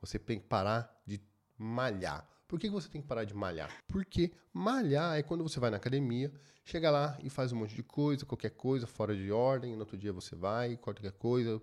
Você tem que parar de malhar. Por que você tem que parar de malhar? Porque malhar é quando você vai na academia, chega lá e faz um monte de coisa, qualquer coisa, fora de ordem, no outro dia você vai, qualquer coisa,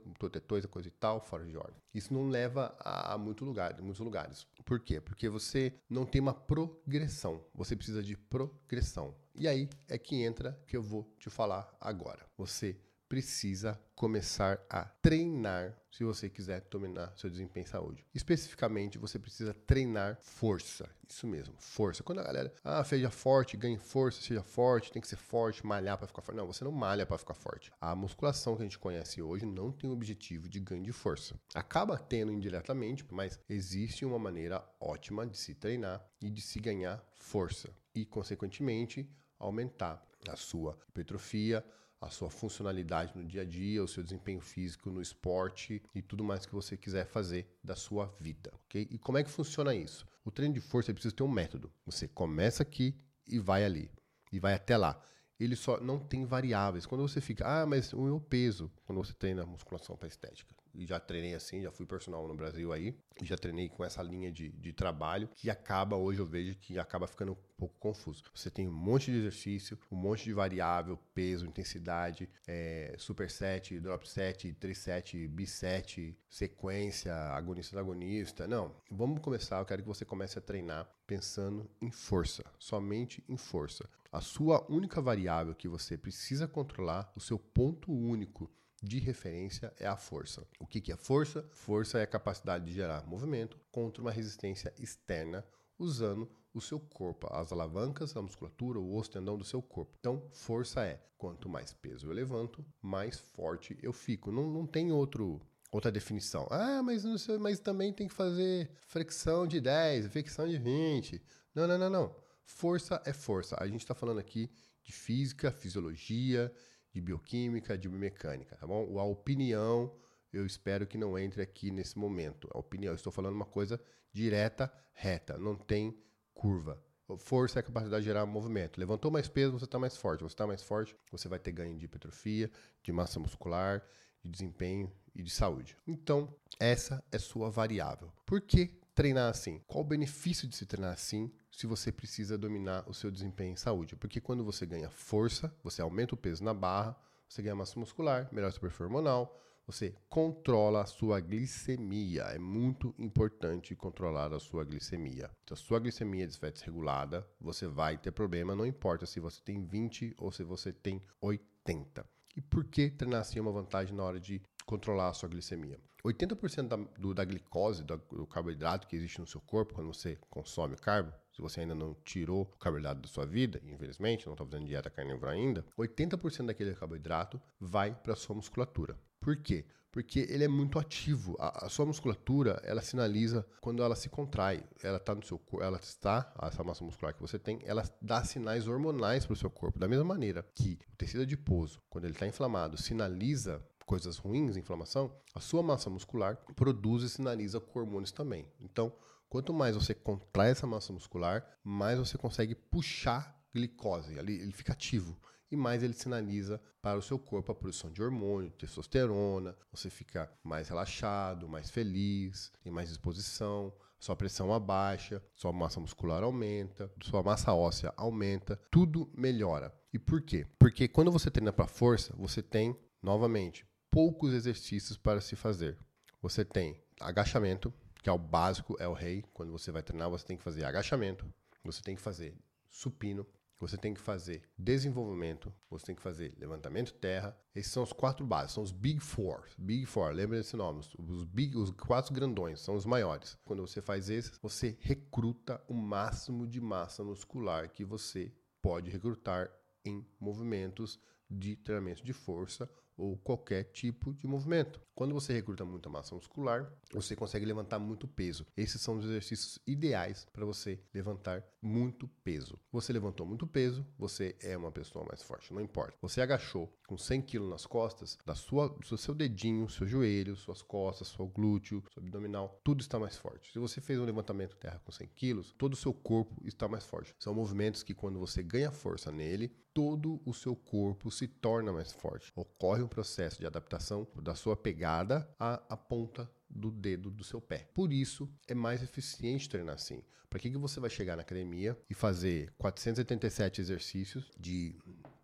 coisa, coisa e tal, fora de ordem. Isso não leva a muito lugar, muitos lugares. Por quê? Porque você não tem uma progressão. Você precisa de progressão. E aí é que entra que eu vou te falar agora. Você precisa começar a treinar se você quiser dominar seu desempenho em saúde. Especificamente, você precisa treinar força. Isso mesmo, força. Quando a galera, ah, seja forte, ganhe força, seja forte, tem que ser forte, malhar para ficar forte. Não, você não malha para ficar forte. A musculação que a gente conhece hoje não tem o objetivo de ganho de força. Acaba tendo indiretamente, mas existe uma maneira ótima de se treinar e de se ganhar força e, consequentemente, aumentar a sua hipertrofia, a sua funcionalidade no dia a dia, o seu desempenho físico no esporte e tudo mais que você quiser fazer da sua vida, ok? E como é que funciona isso? O treino de força precisa ter um método. Você começa aqui e vai ali, e vai até lá. Ele só não tem variáveis. Quando você fica, ah, mas o meu peso, quando você treina musculação para estética, e já treinei assim, já fui personal no Brasil aí, já treinei com essa linha de, de trabalho, que acaba, hoje eu vejo que acaba ficando um pouco confuso. Você tem um monte de exercício, um monte de variável, peso, intensidade, é, superset, drop set, triset, biset, sequência, agonista agonista. Não, vamos começar, eu quero que você comece a treinar pensando em força, somente em força. A sua única variável que você precisa controlar, o seu ponto único de referência é a força. O que, que é força? Força é a capacidade de gerar movimento contra uma resistência externa usando o seu corpo, as alavancas, a musculatura, o osso tendão do seu corpo. Então, força é quanto mais peso eu levanto, mais forte eu fico. Não, não tem outro outra definição. Ah, mas, não sei, mas também tem que fazer flexão de 10, flexão de 20. Não, não, não, não. Força é força. A gente está falando aqui de física, fisiologia, de bioquímica, de biomecânica, tá bom? A opinião, eu espero que não entre aqui nesse momento. A opinião, eu estou falando uma coisa direta, reta, não tem curva. Força é a capacidade de gerar movimento. Levantou mais peso, você está mais forte. Você está mais forte, você vai ter ganho de hipertrofia, de massa muscular, de desempenho e de saúde. Então, essa é sua variável. Por que treinar assim? Qual o benefício de se treinar assim se você precisa dominar o seu desempenho em saúde. Porque quando você ganha força, você aumenta o peso na barra, você ganha massa muscular, melhora seu perfil hormonal, você controla a sua glicemia. É muito importante controlar a sua glicemia. Se a sua glicemia estiver desregulada, você vai ter problema, não importa se você tem 20 ou se você tem 80. E por que treinar assim é uma vantagem na hora de controlar a sua glicemia? 80% da, do, da glicose, do, do carboidrato que existe no seu corpo quando você consome carbo, se você ainda não tirou o carboidrato da sua vida, infelizmente, não está fazendo dieta carnívora ainda, 80% daquele carboidrato vai para a sua musculatura. Por quê? Porque ele é muito ativo. A, a, sua musculatura, ela sinaliza quando ela se contrai. Ela está no seu corpo, ela está, essa massa muscular que você tem, ela dá sinais hormonais para o seu corpo. Da mesma maneira que o tecido adiposo, quando ele está inflamado, sinaliza coisas ruins, inflamação, a sua massa muscular produz e sinaliza com hormônios também. Então, Quanto mais você contrai essa massa muscular, mais você consegue puxar glicose, ele fica ativo e mais ele sinaliza para o seu corpo a produção de hormônio, testosterona, você fica mais relaxado, mais feliz, tem mais disposição, sua pressão abaixa, sua massa muscular aumenta, sua massa óssea aumenta, tudo melhora. E por quê? Porque quando você treina para força, você tem novamente poucos exercícios para se fazer. Você tem agachamento, que é o básico, é o rei. Quando você vai treinar, você tem que fazer agachamento, você tem que fazer supino, você tem que fazer desenvolvimento, você tem que fazer levantamento terra. Esses são os quatro básicos, são os Big Four. Big Four, lembra desse nome? Os, big, os quatro grandões, são os maiores. Quando você faz esses, você recruta o máximo de massa muscular que você pode recrutar em movimentos de treinamento de força ou qualquer tipo de movimento. Quando você recruta muita massa muscular, você consegue levantar muito peso. Esses são os exercícios ideais para você levantar muito peso. Você levantou muito peso, você é uma pessoa mais forte, não importa. Você agachou com 100 kg nas costas, da sua, do seu dedinho, seu joelho, suas costas, seu glúteo, seu abdominal, tudo está mais forte. Se você fez um levantamento terra com 100 kg, todo o seu corpo está mais forte. São movimentos que quando você ganha força nele, todo o seu corpo se torna mais forte. Ocorre um processo de adaptação da sua pegada à, à ponta do dedo do seu pé. Por isso, é mais eficiente treinar assim. Para que, que você vai chegar na academia e fazer 487 exercícios de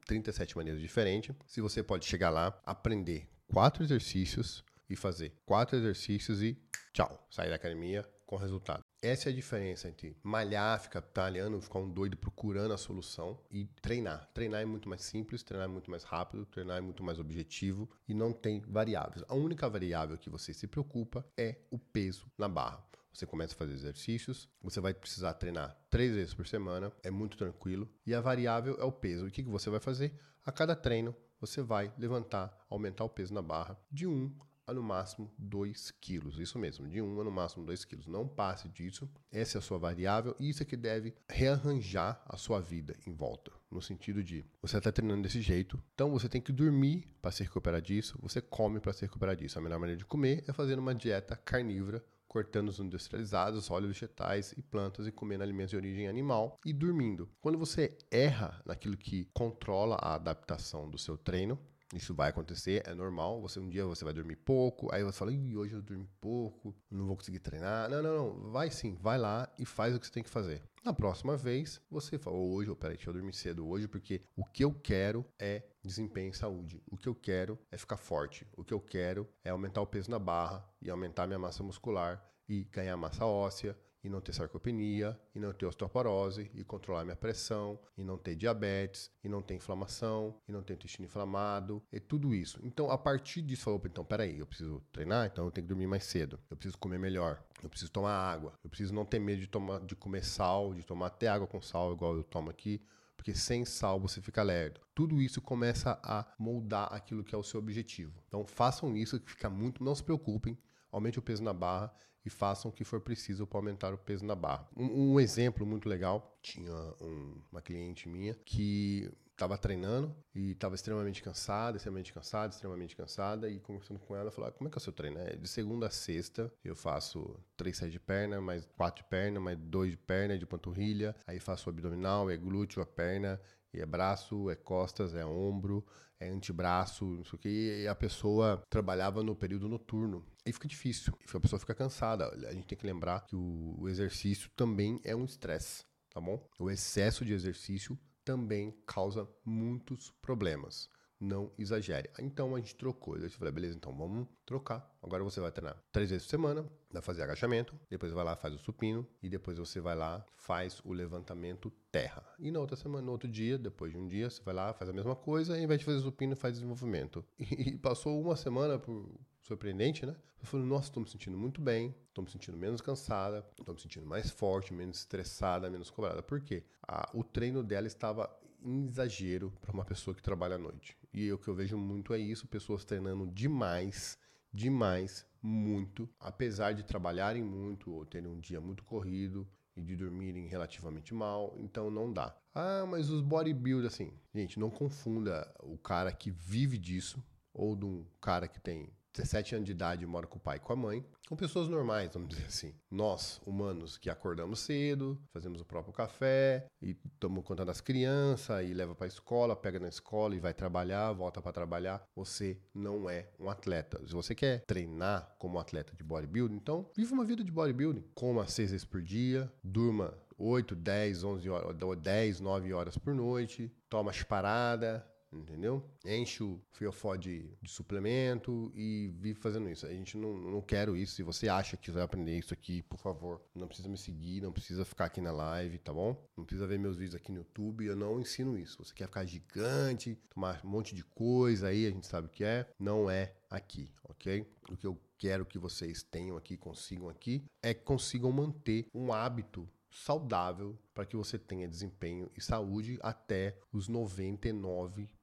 37 maneiras diferentes, se você pode chegar lá, aprender quatro exercícios e fazer quatro exercícios e tchau, sair da academia com resultado. Essa é a diferença entre malhar, ficar talhando, ficar um doido procurando a solução e treinar. Treinar é muito mais simples, treinar é muito mais rápido, treinar é muito mais objetivo e não tem variáveis. A única variável que você se preocupa é o peso na barra. Você começa a fazer exercícios, você vai precisar treinar três vezes por semana, é muito tranquilo. E a variável é o peso. O que, que você vai fazer? A cada treino, você vai levantar, aumentar o peso na barra de 1 a no máximo 2 quilos. Isso mesmo, de 1 a no máximo 2 quilos. Não passe disso. Essa é a sua variável e isso é que deve rearranjar a sua vida em volta. No sentido de você está treinando desse jeito, então você tem que dormir para se recuperar disso, você come para se recuperar disso. A melhor maneira de comer é fazendo uma dieta carnívora cortando os industrializados, óleos vegetais e plantas e comendo alimentos de origem animal e dormindo. Quando você erra naquilo que controla a adaptação do seu treino, isso vai acontecer, é normal. Você um dia você vai dormir pouco, aí você fala, Ih, hoje eu dormi pouco, não vou conseguir treinar. Não, não, não. Vai sim, vai lá e faz o que você tem que fazer. Na próxima vez, você fala, hoje, oh, peraí, deixa eu dormir cedo hoje, porque o que eu quero é desempenho e saúde. O que eu quero é ficar forte. O que eu quero é aumentar o peso na barra e aumentar minha massa muscular e ganhar massa óssea e não ter sarcopenia, e não ter osteoporose, e controlar minha pressão, e não ter diabetes, e não ter inflamação, e não ter intestino inflamado, e tudo isso. Então, a partir disso, falou, então, peraí, eu preciso treinar, então eu tenho que dormir mais cedo, eu preciso comer melhor, eu preciso tomar água, eu preciso não ter medo de, tomar, de comer sal, de tomar até água com sal, igual eu tomo aqui, porque sem sal você fica lerdo. Tudo isso começa a moldar aquilo que é o seu objetivo. Então façam isso que fica muito, não se preocupem, aumente o peso na barra e façam o que for preciso para aumentar o peso na barra. Um, um exemplo muito legal, tinha um, uma cliente minha que estava treinando e estava extremamente cansada, extremamente cansada, extremamente cansada e conversando com ela, falou: ah, "Como é que é o seu treino?" É de segunda a sexta, eu faço três séries de perna, mais quatro de perna, mais dois de perna, de panturrilha, aí faço abdominal, é glúteo, a perna, e é braço, é costas, é ombro, é antebraço, não sei o que, e a pessoa trabalhava no período noturno. Aí fica difícil, a pessoa fica cansada. A gente tem que lembrar que o exercício também é um estresse, tá bom? O excesso de exercício também causa muitos problemas não exagere. Então a gente trocou. Eu falei, beleza, então vamos trocar. Agora você vai treinar três vezes por semana, vai fazer agachamento, depois vai lá, faz o supino, e depois você vai lá, faz o levantamento terra. E na outra semana, no outro dia, depois de um dia, você vai lá, faz a mesma coisa, e ao invés de fazer supino, faz desenvolvimento. E passou uma semana por surpreendente, né? Eu falei, nossa, estou me sentindo muito bem, estou me sentindo menos cansada, estou me sentindo mais forte, menos estressada, menos cobrada. Por quê? Ah, o treino dela estava em exagero para uma pessoa que trabalha à noite. E o que eu vejo muito é isso, pessoas treinando demais, demais, muito, apesar de trabalharem muito ou terem um dia muito corrido e de dormirem relativamente mal, então não dá. Ah, mas os bodybuilders assim, gente, não confunda o cara que vive disso ou de um cara que tem 17 anos de idade mora com o pai e com a mãe, com pessoas normais, vamos dizer assim. Nós, humanos, que acordamos cedo, fazemos o próprio café e tomamos conta das crianças e leva para a escola, pega na escola e vai trabalhar, volta para trabalhar. Você não é um atleta. Se você quer treinar como atleta de bodybuilding, então viva uma vida de bodybuilding. Coma seis vezes por dia, durma 8, 10, 11 horas, 10, 9 horas por noite, toma parada, entendeu? Enche o fiofó de, de, suplemento e vive fazendo isso. A gente não, não quero isso. Se você acha que vai aprender isso aqui, por favor, não precisa me seguir, não precisa ficar aqui na live, tá bom? Não precisa ver meus vídeos aqui no YouTube, eu não ensino isso. Você quer ficar gigante, tomar um monte de coisa aí, a gente sabe o que é, não é aqui, ok? O que eu quero que vocês tenham aqui, consigam aqui, é que consigam manter um hábito saudável para que você tenha desempenho e saúde até os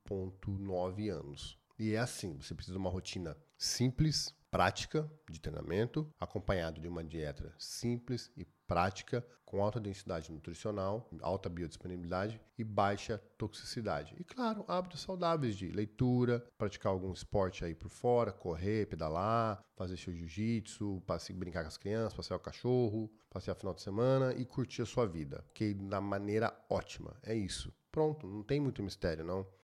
99,9 anos. E é assim, você precisa de uma rotina simples, prática de treinamento, acompanhado de uma dieta simples e prática com alta densidade nutricional, alta biodisponibilidade e baixa toxicidade. E claro, hábitos saudáveis de leitura, praticar algum esporte aí por fora, correr, pedalar, fazer seu jiu-jitsu, brincar com as crianças, passear o cachorro, passear final de semana e curtir a sua vida, que da maneira ótima. É isso. Pronto, não tem muito mistério não.